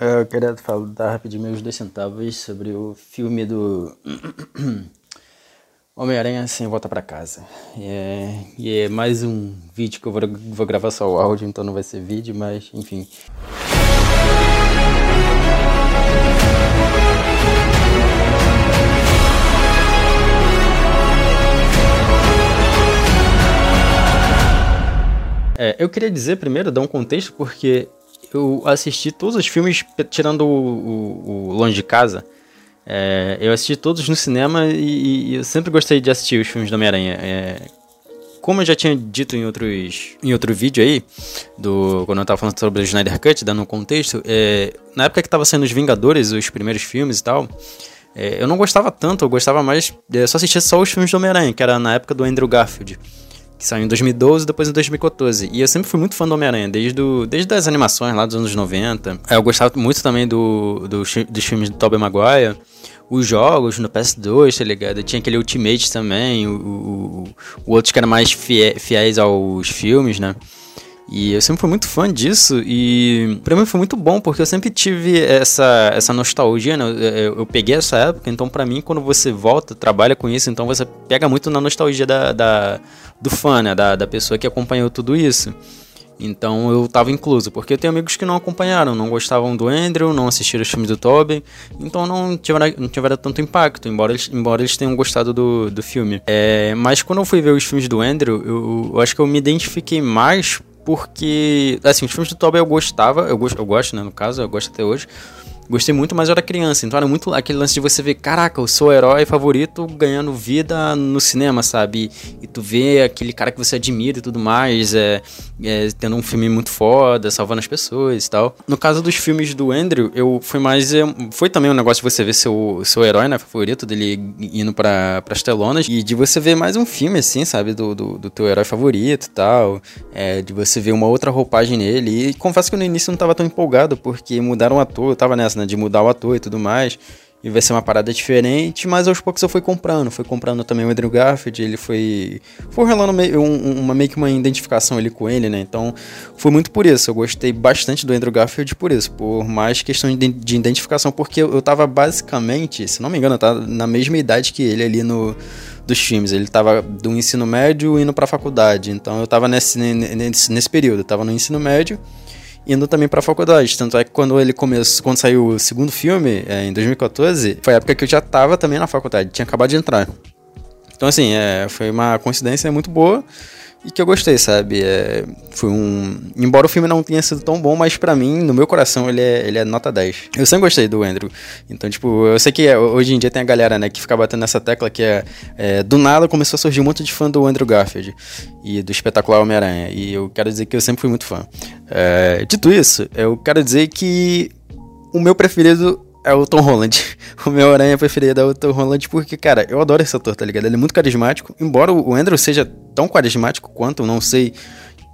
Eu queria falar rapidinho meus dois centavos sobre o filme do Homem-Aranha sem volta para casa. E é, e é, mais um vídeo que eu vou, vou gravar só o áudio, então não vai ser vídeo, mas enfim. É, eu queria dizer primeiro, dar um contexto, porque eu assisti todos os filmes, tirando o, o, o Longe de Casa. É, eu assisti todos no cinema e, e, eu sempre gostei de assistir os filmes do Homem-Aranha. É, como eu já tinha dito em, outros, em outro vídeo aí, do, quando eu tava falando sobre o Snyder Cut, dando um contexto, é, na época que tava sendo os Vingadores, os primeiros filmes e tal, é, eu não gostava tanto, eu gostava mais, eu só assistia só os filmes do Homem-Aranha, que era na época do Andrew Garfield que saiu em 2012 e depois em 2014. E eu sempre fui muito fã do Homem-Aranha, desde, do, desde as animações lá dos anos 90. Eu gostava muito também do, do, dos filmes do Tobey Maguire. Os jogos no PS2, tá ligado? Tinha aquele Ultimate também, o, o, o outros que eram mais fiéis aos filmes, né? E eu sempre fui muito fã disso e pra mim foi muito bom, porque eu sempre tive essa, essa nostalgia, né? Eu, eu peguei essa época, então pra mim quando você volta, trabalha com isso, então você pega muito na nostalgia da, da do fã, né? Da, da pessoa que acompanhou tudo isso. Então eu tava incluso, porque eu tenho amigos que não acompanharam, não gostavam do Andrew, não assistiram os filmes do Tobey, então não tiveram, não tiveram tanto impacto, embora eles, embora eles tenham gostado do, do filme. É, mas quando eu fui ver os filmes do Andrew, eu, eu acho que eu me identifiquei mais porque, assim, os filmes do Tobey eu gostava, eu gosto, eu gosto, né, no caso, eu gosto até hoje, Gostei muito, mas eu era criança, então era muito aquele lance de você ver, caraca, o herói favorito ganhando vida no cinema, sabe? E, tu vê aquele cara que você admira e tudo mais, é, é, tendo um filme muito foda, salvando as pessoas e tal. No caso dos filmes do Andrew, eu foi mais. É, foi também um negócio de você ver seu, seu herói, né, favorito, dele indo pra, pras telonas, e de você ver mais um filme, assim, sabe? Do, do, do teu herói favorito e tal. É, de você ver uma outra roupagem nele. E confesso que no início eu não tava tão empolgado, porque mudaram o ator, eu tava nessa né? De mudar o ator e tudo mais. E vai ser uma parada diferente, mas aos poucos eu fui comprando. Fui comprando também o Andrew Garfield, ele foi. Foi rolando meio, um, uma, meio que uma identificação ali com ele, né? Então foi muito por isso. Eu gostei bastante do Andrew Garfield por isso. Por mais questão de, de identificação, porque eu, eu tava basicamente, se não me engano, eu tava na mesma idade que ele ali no dos filmes. Ele tava do ensino médio indo pra faculdade. Então eu tava nesse, nesse, nesse período. Eu tava no ensino médio indo também pra faculdade. Tanto é que quando ele começou, quando saiu o segundo filme, é, em 2014, foi a época que eu já tava também na faculdade, tinha acabado de entrar. Então, assim, é, foi uma coincidência muito boa e que eu gostei, sabe? É, foi um. Embora o filme não tenha sido tão bom, mas para mim, no meu coração, ele é, ele é nota 10. Eu sempre gostei do Andrew. Então, tipo, eu sei que é, hoje em dia tem a galera, né, que fica batendo nessa tecla que é, é. Do nada começou a surgir um monte de fã do Andrew Garfield e do espetacular Homem-Aranha. E eu quero dizer que eu sempre fui muito fã. É, dito isso, eu quero dizer que o meu preferido é o Tom Holland. O meu aranha preferido é o Tom Holland porque, cara, eu adoro esse ator, tá ligado? Ele é muito carismático. Embora o Andrew seja tão carismático quanto, não sei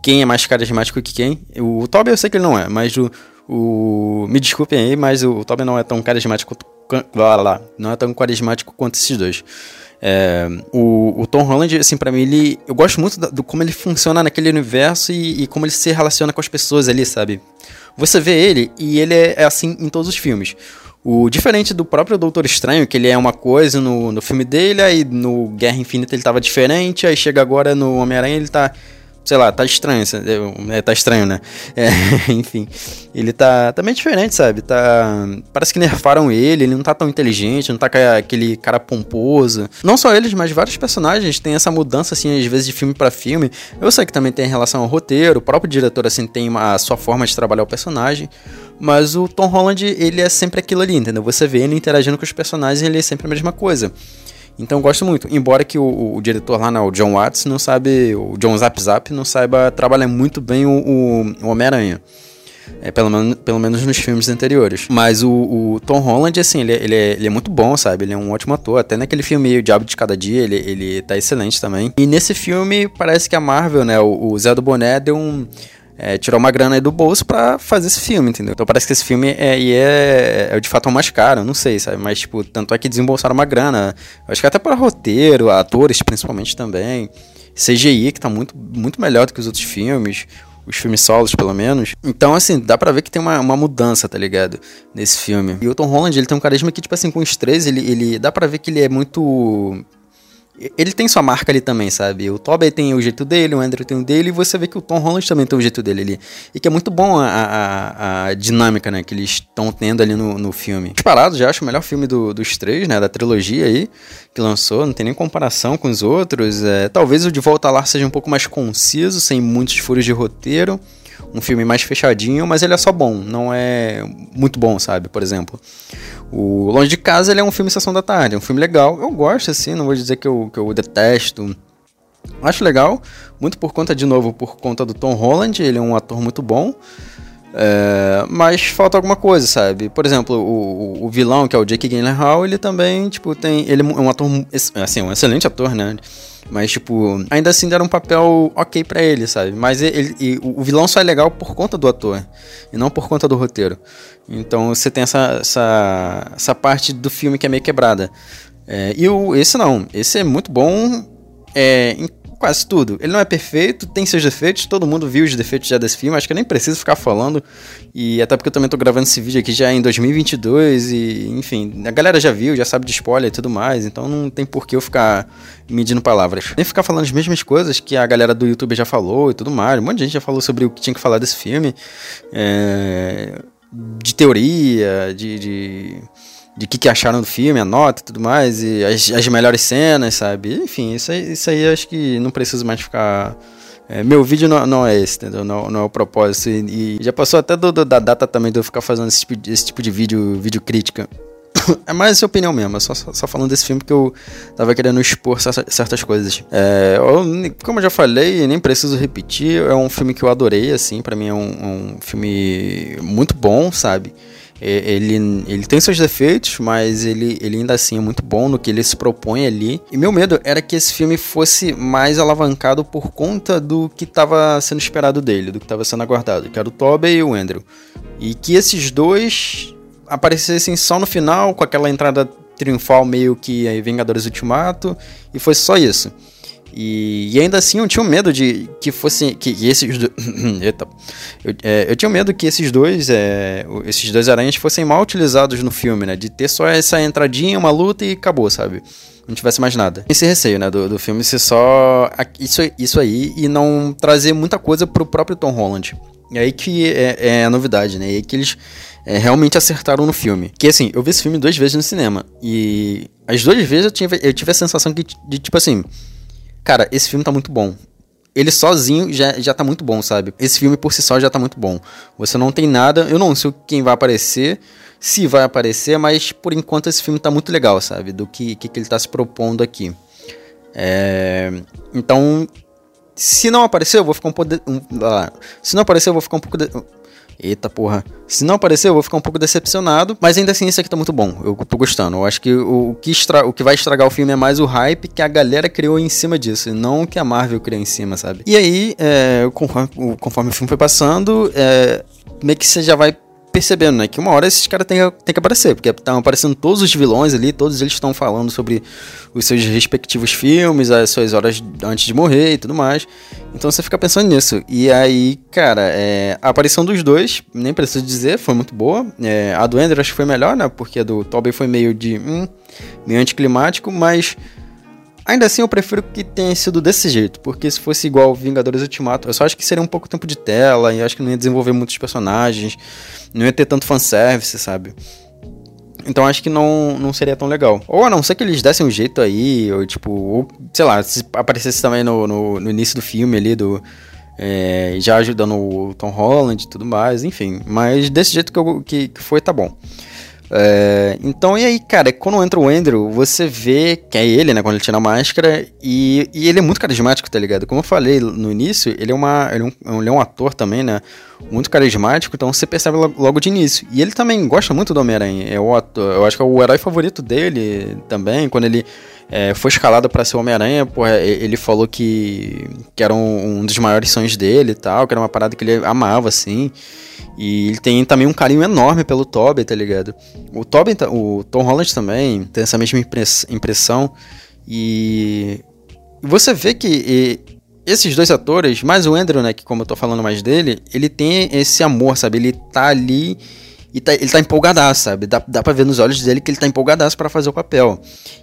quem é mais carismático que quem. O, Toby eu sei que ele não é, mas o, o. Me desculpem aí, mas o, o Toby não é tão carismático. Lá, lá, não é tão carismático quanto esses dois. É, o, o, Tom Holland, assim, para mim, ele, eu gosto muito do, do, como ele funciona naquele universo e, e, como ele se relaciona com as pessoas ali, sabe? Você vê ele e ele é, é assim em todos os filmes. O diferente do próprio Doutor Estranho, que ele é uma coisa no, no filme dele, aí no Guerra Infinita ele tava diferente, aí chega agora no Homem-Aranha ele tá sei lá, tá estranho, é, tá estranho, né? É, enfim, ele tá tá diferente, sabe? Tá, parece que nerfaram ele, ele não tá tão inteligente, não tá aquele cara pomposo. Não só eles, mas vários personagens têm essa mudança, assim, às vezes de filme para filme. Eu sei que também tem relação ao roteiro, o próprio diretor, assim, tem uma, a sua forma de trabalhar o personagem. Mas o Tom Holland, ele é sempre aquilo ali, entendeu? Você vê ele interagindo com os personagens, ele é sempre a mesma coisa. Então gosto muito. Embora que o, o, diretor lá, né, o John Watts, não sabe. O John Zap Zap não saiba trabalhar muito bem o, o, Homem-Aranha. É, pelo, menos, pelo menos nos filmes anteriores. Mas o, o Tom Holland, assim, ele, ele, é, ele é muito bom, sabe? Ele é um ótimo ator. Até naquele filme O Diabo de Cada Dia, ele, ele tá excelente também. E nesse filme, parece que a Marvel, né? O, o Zé do Boné deu um é, tirou uma grana aí do bolso para fazer esse filme, entendeu? Então parece que esse filme é, é, é de fato o mais caro, não sei, sabe? Mas, tipo, tanto é que desembolsaram uma grana. Acho que até para roteiro, atores principalmente também. CGI, que tá muito, muito melhor do que os outros filmes. os filmes solos, pelo menos. Então, assim, dá pra ver que tem uma, uma mudança, tá ligado? Nesse filme. E o Tom Holland, ele tem um carisma que, tipo assim, com os três, ele, ele dá pra ver que ele é muito ele tem sua marca ali também, sabe? O Tobey tem o jeito dele, o Andrew tem o dele, e você vê que o Tom Holland também tem o jeito dele ali. E que é muito bom a, a, a dinâmica, né, que eles estão tendo ali no, no filme. Disparado, já acho o melhor filme do, dos três, né, da trilogia aí, que lançou, não tem nem comparação com os outros. É, talvez o De Volta Lá seja um pouco mais conciso, sem muitos furos de roteiro um filme mais fechadinho, mas ele é só bom, não é muito bom, sabe? Por exemplo, o Longe de Casa ele é um filme Sessão da Tarde, é um filme legal, eu gosto assim, não vou dizer que eu, que eu detesto, acho legal, muito por conta, de novo, por conta do Tom Holland, ele é um ator muito bom, é, mas falta alguma coisa, sabe? Por exemplo, o, o vilão, que é o Jake Gyllenhaal, ele também, tipo, tem. Ele é um ator, assim, um excelente ator, né? Mas, tipo, ainda assim deram um papel ok para ele, sabe? Mas ele, o vilão só é legal por conta do ator, e não por conta do roteiro. Então você tem essa, essa, essa parte do filme que é meio quebrada. É, e o, esse não, esse é muito bom é, quase tudo. Ele não é perfeito, tem seus defeitos, todo mundo viu os defeitos já desse filme, acho que eu nem preciso ficar falando. E até porque eu também tô gravando esse vídeo aqui já em 2022 e, enfim, a galera já viu, já sabe de spoiler e tudo mais, então não tem por que eu ficar medindo palavras. Nem ficar falando as mesmas coisas que a galera do YouTube já falou e tudo mais. Um monte de gente já falou sobre o que tinha que falar desse filme. É... De teoria, de... de de que, que acharam do filme, a nota e tudo mais, e as, as melhores cenas, sabe? Enfim, isso aí, isso aí acho que não preciso mais ficar. É, meu vídeo não, não, é esse, entendeu? Não, não é o propósito. E, e já passou até do, do, da data também de eu ficar fazendo esse tipo, esse tipo de vídeo, vídeo crítica. é mais essa opinião mesmo, só, só, só, falando desse filme que eu tava querendo expor certas coisas. É, eu, como eu já falei, nem preciso repetir, é um filme que eu adorei, assim, para mim é um, um filme muito bom, sabe? Ele, ele tem seus defeitos, mas ele, ele ainda assim é muito bom no que ele se propõe ali. E meu medo era que esse filme fosse mais alavancado por conta do que estava sendo esperado dele, do que estava sendo aguardado, que era o Tobey e o Andrew. E que esses dois aparecessem só no final, com aquela entrada triunfal meio que aí Vingadores Ultimato, e foi só isso. E, e, ainda assim eu tinha medo de que fosse. Que, que esses dois. Eita. Eu, é, eu tinha medo que esses dois. É, esses dois aranhas fossem mal utilizados no filme, né? De ter só essa entradinha, uma luta e acabou, sabe? Não tivesse mais nada. Esse receio, né? Do, do filme ser só. Isso, isso aí e não trazer muita coisa pro próprio Tom Holland. E aí que é, é a novidade, né? E aí que eles é, realmente acertaram no filme. Que assim, eu vi esse filme duas vezes no cinema. E as duas vezes eu tive, eu tive a sensação que, de tipo assim Cara, esse filme tá muito bom. Ele sozinho já, já tá muito bom, sabe? Esse filme por si só já tá muito bom. Você não tem nada. Eu não sei quem vai aparecer, se vai aparecer, mas por enquanto esse filme tá muito legal, sabe? Do que, que, que ele tá se propondo aqui. É... Então, se não aparecer, eu vou ficar um pouco. Um... Se não aparecer, eu vou ficar um pouco. De... Eita porra. Se não aparecer, eu vou ficar um pouco decepcionado. Mas ainda assim, esse aqui tá muito bom. Eu tô gostando. Eu acho que o, o que, estra... o que vai estragar o filme é mais o hype que a galera criou em cima disso. E não o que a Marvel criou em cima, sabe? E aí, é, conforme, conforme, o filme foi passando, é, meio que você já vai percebendo, né? Que uma hora esses caras têm, têm que aparecer, porque estão aparecendo todos os vilões ali, todos eles estão falando sobre os seus respectivos filmes, as suas horas antes de morrer e tudo mais. Então você fica pensando nisso. E aí, cara, é, a aparição dos dois, nem preciso dizer, foi muito boa. É, a do Ender acho que foi melhor, né? Porque a do Tobey foi meio de. Hum, meio anticlimático, mas. Ainda assim, eu prefiro que tenha sido desse jeito, porque se fosse igual Vingadores Ultimato, eu só acho que seria um pouco tempo de tela, e acho que não ia desenvolver muitos personagens, não ia ter tanto fanservice, sabe? Então acho que não, não seria tão legal. Ou a não ser que eles dessem um jeito aí, ou tipo, ou, sei lá, se aparecesse também no, no, no início do filme ali, do. É, já ajudando o Tom Holland e tudo mais, enfim. Mas desse jeito que, eu, que, que foi, tá bom. É, então, e aí, cara, quando entra o Andrew, você vê que é ele, né, quando ele tira a máscara, e, e ele é muito carismático, tá ligado? Como eu falei no início, ele é, uma, ele é, um, ele é um ator também, né, muito carismático, então você percebe logo de início. E ele também gosta muito do Homem-Aranha, é o ator, eu acho que é o herói favorito dele também, quando ele é, foi escalado para ser Homem-Aranha, ele falou que, que era um, um dos maiores sonhos dele e tal, que era uma parada que ele amava, assim. E ele tem também um carinho enorme pelo Tobey, tá ligado? O Tobey, o Tom Holland também tem essa mesma impressão. E você vê que esses dois atores, mais o Andrew, né, que como eu tô falando mais dele, ele tem esse amor, sabe? Ele tá ali e tá, ele tá empolgadaço, sabe? Dá, dá pra ver nos olhos dele que ele tá empolgadaço para fazer o papel.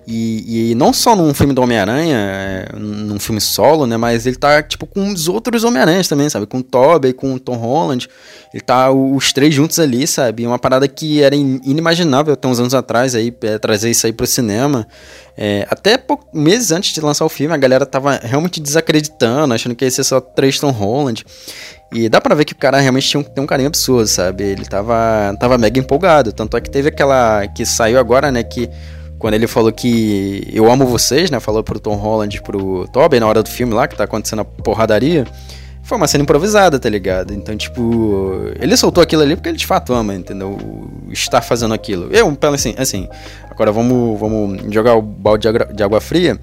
E, e, não só num filme do Homem-Aranha, é, num filme solo, né? Mas ele tá, tipo, com os outros Homem-Aranhas também, sabe? Com o Tobey, com o Tom Holland. Ele tá os três juntos ali, sabe? Uma parada que era inimaginável até uns anos atrás aí, é, trazer isso aí pro cinema. É, até meses antes de lançar o filme, a galera tava realmente desacreditando, achando que ia ser só três Tom Holland. E dá pra ver que o cara realmente tinha um, tem um carinho absurdo, sabe? Ele tava, tava mega empolgado. Tanto é que teve aquela que saiu agora, né? Que quando ele falou que eu amo vocês, né? Falou pro Tom Holland e pro Tobey na hora do filme lá, que tá acontecendo a porradaria. Foi uma cena improvisada, tá ligado? Então, tipo, ele soltou aquilo ali porque ele de fato ama, entendeu? Estar fazendo aquilo. Eu, assim, assim agora vamos, vamos jogar o balde de água fria.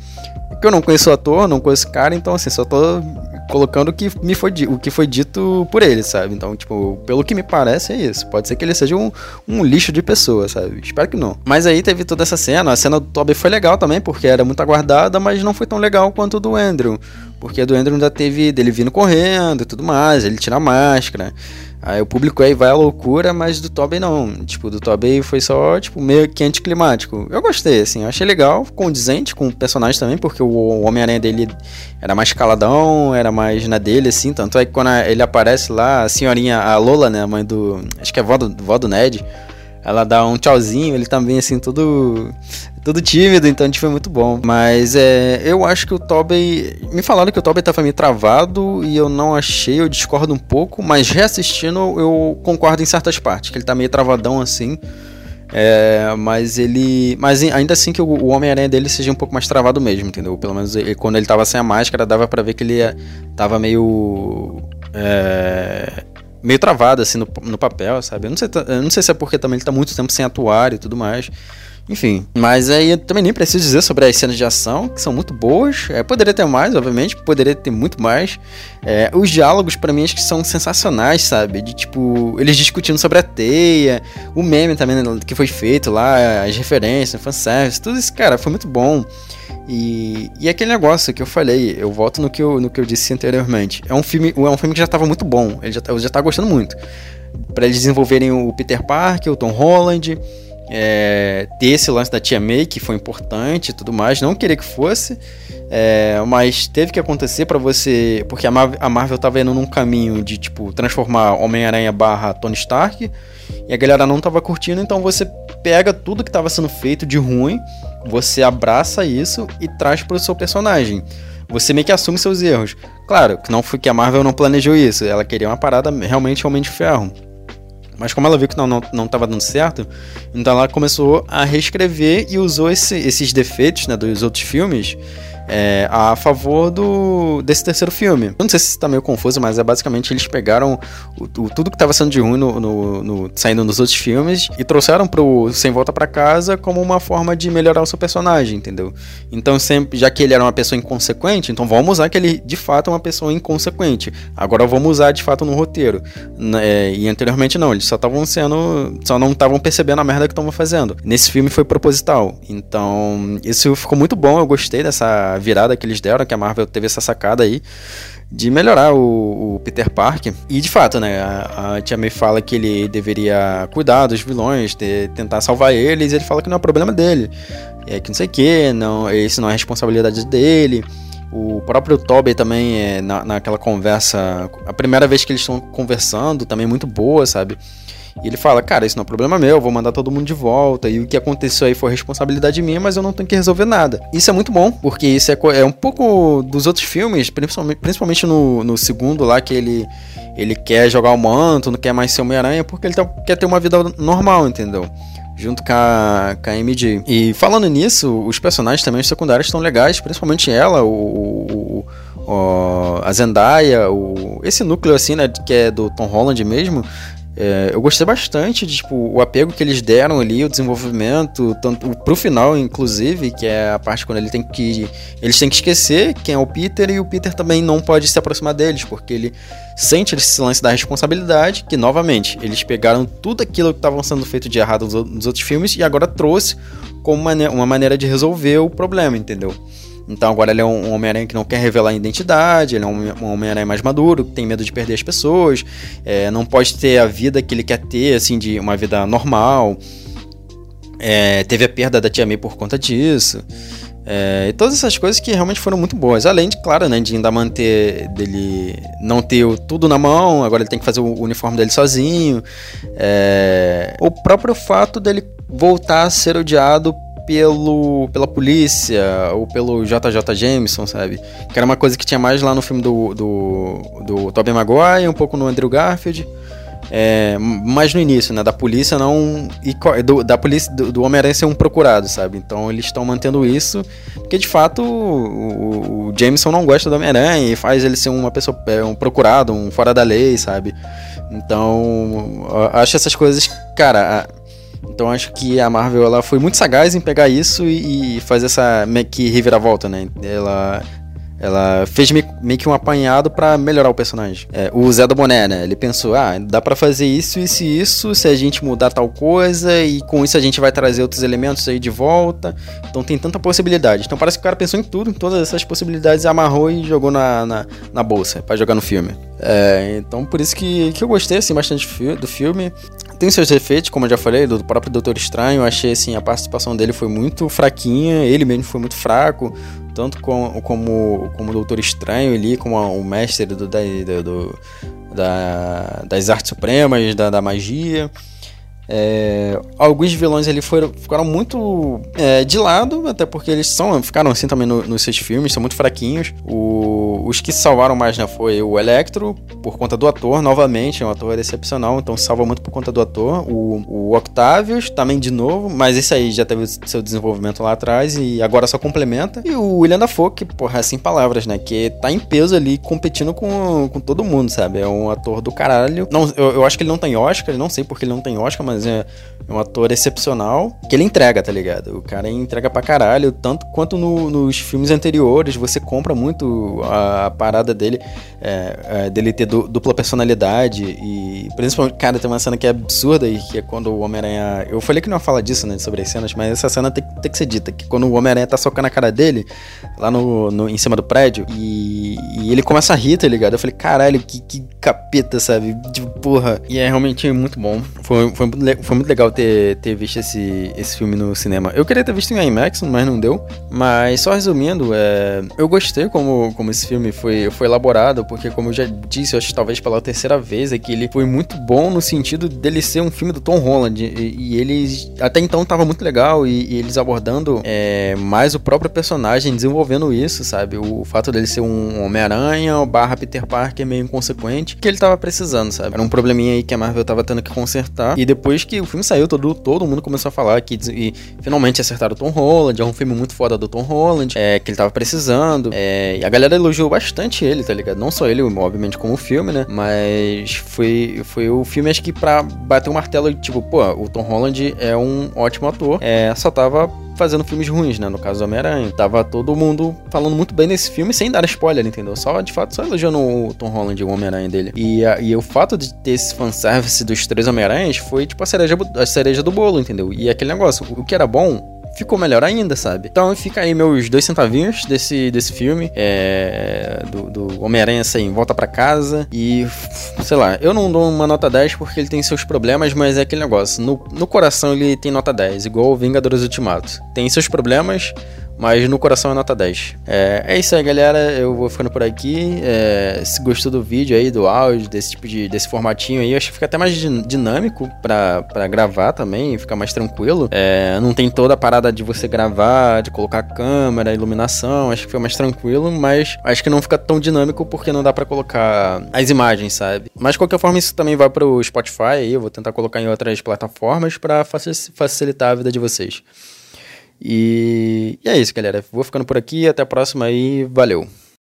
Porque eu não conheço o ator, não conheço o cara, então, assim, só tô colocando o que, me foi, o que foi dito por ele, sabe? Então, tipo, pelo que me parece é isso. Pode ser que ele seja um, um lixo de pessoa, sabe? Espero que não. Mas aí teve toda essa cena. A cena do Toby foi legal também, porque era muito aguardada, mas não foi tão legal quanto do Andrew. Porque a do Andrew ainda teve dele vindo correndo e tudo mais, ele tira a máscara. Aí o público aí vai à loucura, mas do Tobey não. Tipo, do Tobey foi só, tipo, meio que anticlimático. Eu gostei, assim, eu achei legal, condizente com o personagem também, porque o Homem-Aranha dele era mais caladão, era mais na dele, assim. Tanto é que quando ele aparece lá, a senhorinha, a Lola, né, a mãe do. Acho que é vó do, vó do Ned. Ela dá um tchauzinho, ele também, assim, todo todo tímido, então a gente foi muito bom. Mas é, eu acho que o Tobey. Me falaram que o Tobey tava meio travado e eu não achei, eu discordo um pouco, mas reassistindo eu concordo em certas partes, que ele tá meio travadão assim. É, mas ele. Mas ainda assim que o, Homem-Aranha dele seja um pouco mais travado mesmo, entendeu? Pelo menos ele, quando ele tava sem a máscara, dava para ver que ele ia, tava meio. É, meio travado assim no, no papel, sabe? Eu não, sei, eu não sei se é porque também ele tá muito tempo sem atuar e tudo mais. Enfim, mas aí eu também nem preciso dizer sobre as cenas de ação, que são muito boas. É, poderia ter mais, obviamente, poderia ter muito mais. É, os diálogos, para mim, acho que são sensacionais, sabe? De tipo, eles discutindo sobre a teia, o meme também né, que foi feito lá, as referências, fanservice, tudo isso, cara, foi muito bom. E, e aquele negócio que eu falei, eu volto no que eu, no que eu disse anteriormente. É um filme, é um filme que já estava muito bom, ele já, eu já tava gostando muito. para eles desenvolverem o Peter Parker, o Tom Holland é, ter esse lance da Tia May, que foi importante e tudo mais, não queria que fosse, é, mas teve que acontecer para você, porque a Marvel, a Marvel tava indo num caminho de, tipo, transformar Homem-Aranha barra Tony Stark, e a galera não tava curtindo, então você pega tudo que tava sendo feito de ruim, você abraça isso e traz pro seu personagem. Você meio que assume seus erros. Claro, que não foi que a Marvel não planejou isso, ela queria uma parada realmente realmente ferro. Mas como ela viu que não, não, não tava dando certo, então ela começou a reescrever e usou esse, esses defeitos né, dos outros filmes é, a favor do, desse terceiro filme. Eu não sei se está meio confuso, mas é basicamente eles pegaram o, o, tudo que estava sendo de ruim no, no, no, saindo nos outros filmes e trouxeram pro Sem Volta para Casa como uma forma de melhorar o seu personagem, entendeu? Então, sempre, já que ele era uma pessoa inconsequente, então vamos usar que ele de fato é uma pessoa inconsequente. Agora vamos usar de fato no roteiro. É, e anteriormente não, eles só estavam sendo. só não estavam percebendo a merda que estavam fazendo. Nesse filme foi proposital. Então, isso ficou muito bom, eu gostei dessa virada que eles deram, que a Marvel teve essa sacada aí de melhorar o, o, Peter Parker. E de fato, né, a, a Tia May fala que ele deveria cuidar dos vilões, de, tentar salvar eles, e ele fala que não é problema dele. É que não sei o que, não, isso não é responsabilidade dele. O próprio Tobey também, é, na, naquela conversa, a primeira vez que eles estão conversando, também muito boa, sabe? E ele fala, cara, isso não é problema meu, vou mandar todo mundo de volta. E o que aconteceu aí foi responsabilidade minha, mas eu não tenho que resolver nada. Isso é muito bom, porque isso é, é um pouco dos outros filmes, principalmente, principalmente no, no segundo lá, que ele, ele quer jogar o manto, não quer mais ser Homem-Aranha, porque ele tá, quer ter uma vida normal, entendeu? junto com a, com a MJ. E falando nisso, os personagens também, os secundários, estão legais, principalmente ela, o, o, a Zendaya, o, esse núcleo assim, né, que é do Tom Holland mesmo, é, eu gostei bastante de tipo, o apego que eles deram ali, o desenvolvimento, tanto pro final, inclusive, que é a parte quando ele tem que. Eles têm que esquecer quem é o Peter e o Peter também não pode se aproximar deles, porque ele sente esse lance da responsabilidade, que novamente, eles pegaram tudo aquilo que estavam sendo feito de errado nos outros filmes e agora trouxe como uma, uma maneira de resolver o problema, entendeu? Então agora ele é um Homem-Aranha que não quer revelar a identidade, ele é um Homem-Aranha mais maduro, que tem medo de perder as pessoas, é, não pode ter a vida que ele quer ter, assim, de uma vida normal. É, teve a perda da Tia May por conta disso. É, e todas essas coisas que realmente foram muito boas. Além de, claro, né, de ainda manter dele não ter tudo na mão, agora ele tem que fazer o uniforme dele sozinho. É, o próprio fato dele voltar a ser odiado pelo, pela polícia ou pelo JJ Jameson, sabe? Que era uma coisa que tinha mais lá no filme do, do, do Tobey Maguire, um pouco no Andrew Garfield. É, mais no início, né? Da polícia não. Do, da polícia do, do Homem-Aranha ser um procurado, sabe? Então eles estão mantendo isso. Porque de fato o, o Jameson não gosta do Homem-Aranha e faz ele ser uma pessoa. É, um procurado, um fora da lei, sabe? Então. Acho essas coisas. Cara. Então acho que a Marvel ela foi muito sagaz em pegar isso e, e fazer essa meio que reviravolta, né? Ela ela fez meio que um apanhado para melhorar o personagem. É, o Zé do Boné, né? Ele pensou: ah, dá para fazer isso, isso e isso se a gente mudar tal coisa, e com isso a gente vai trazer outros elementos aí de volta. Então tem tanta possibilidade. Então parece que o cara pensou em tudo, em todas essas possibilidades, amarrou e jogou na, na, na bolsa para jogar no filme. É, então por isso que, que eu gostei assim, bastante do filme. Tem seus defeitos, como eu já falei, do próprio Doutor Estranho. Eu achei assim, a participação dele foi muito fraquinha, ele mesmo foi muito fraco tanto com, como, como o Doutor Estranho ali, como o mestre do, da, do, da, das artes supremas, da, da magia. É, alguns vilões ali foram, ficaram muito é, de lado, até porque eles são, ficaram assim também no, nos seus filmes, são muito fraquinhos. O, os que salvaram mais né, foi o Electro, por conta do ator, novamente, é um ator excepcional, então salva muito por conta do ator. O, o Octavius, também de novo, mas esse aí já teve seu desenvolvimento lá atrás e agora só complementa. E o William Dafoe, que, porra, assim palavras, né? Que tá em peso ali, competindo com, com todo mundo, sabe? É um ator do caralho. Não, eu, eu acho que ele não tem Oscar, não sei porque ele não tem Oscar, mas mas é, é um ator excepcional que ele entrega, tá ligado? O cara entrega pra caralho, tanto quanto no, nos filmes anteriores, você compra muito a, a parada dele, é, é, dele ter du, dupla personalidade e principalmente, cara, tem uma cena que é absurda e que é quando o Homem-Aranha. Eu falei que não ia falar disso, né, sobre as cenas, mas essa cena tem, tem que ser dita, que quando o Homem-Aranha tá socando a cara dele, lá no, no, em cima do prédio, e, e ele começa a rir, tá ligado? Eu falei, caralho, que, que capeta, sabe? Tipo, porra. E é realmente muito bom. Foi, foi muito foi muito legal ter, ter visto esse, esse filme no cinema. Eu queria ter visto em IMAX, mas não deu. Mas só resumindo, é, eu gostei como, como esse filme foi, foi elaborado, porque como eu já disse, eu acho talvez pela terceira vez, é que ele foi muito bom no sentido dele ser um filme do Tom Holland. E, e eles até então tava muito legal e, e eles abordando é, mais o próprio personagem, desenvolvendo isso, sabe? O fato dele ser um Homem-Aranha barra Peter Parker meio inconsequente, que ele tava precisando, sabe? Era um probleminha aí que a Marvel tava tendo que consertar. E depois depois que o filme saiu, todo, todo mundo começou a falar que e, finalmente acertaram o Tom Holland. É um filme muito foda do Tom Holland, é, que ele tava precisando. É, e a galera elogiou bastante ele, tá ligado? Não só ele, obviamente, como o filme, né? Mas foi, foi o filme, acho que pra bater o um martelo, tipo, pô, o Tom Holland é um ótimo ator. É, só tava fazendo filmes ruins, né? No caso do Homem-Aranha. Tava todo mundo falando muito bem desse filme sem dar spoiler, entendeu? Só, de fato, só elogiando o Tom Holland e o Homem-Aranha dele. E, a, e o fato de ter esse fanservice dos três Homem-Aranhas foi, tipo, a cereja, a cereja do bolo, entendeu? E aquele negócio, o que era bom ficou melhor ainda, sabe? Então fica aí meus dois centavinhos desse, desse filme, é, do, do Homem-Aranha assim, volta para casa e, sei lá, eu não dou uma nota 10 porque ele tem seus problemas, mas é aquele negócio, no, no coração ele tem nota 10, igual o Vingadores Ultimato. Tem seus problemas, mas no coração é nota 10. É, é isso aí, galera. Eu vou ficando por aqui. É, se gostou do vídeo aí, do áudio, desse tipo de desse formatinho aí, acho que fica até mais dinâmico pra gravar também, fica mais tranquilo. É, não tem toda a parada de você gravar, de colocar câmera, iluminação, acho que fica mais tranquilo, mas acho que não fica tão dinâmico porque não dá para colocar as imagens, sabe? Mas de qualquer forma, isso também vai pro Spotify aí, eu vou tentar colocar em outras plataformas para facilitar a vida de vocês. E, e é isso, galera. Vou ficando por aqui. Até a próxima e valeu.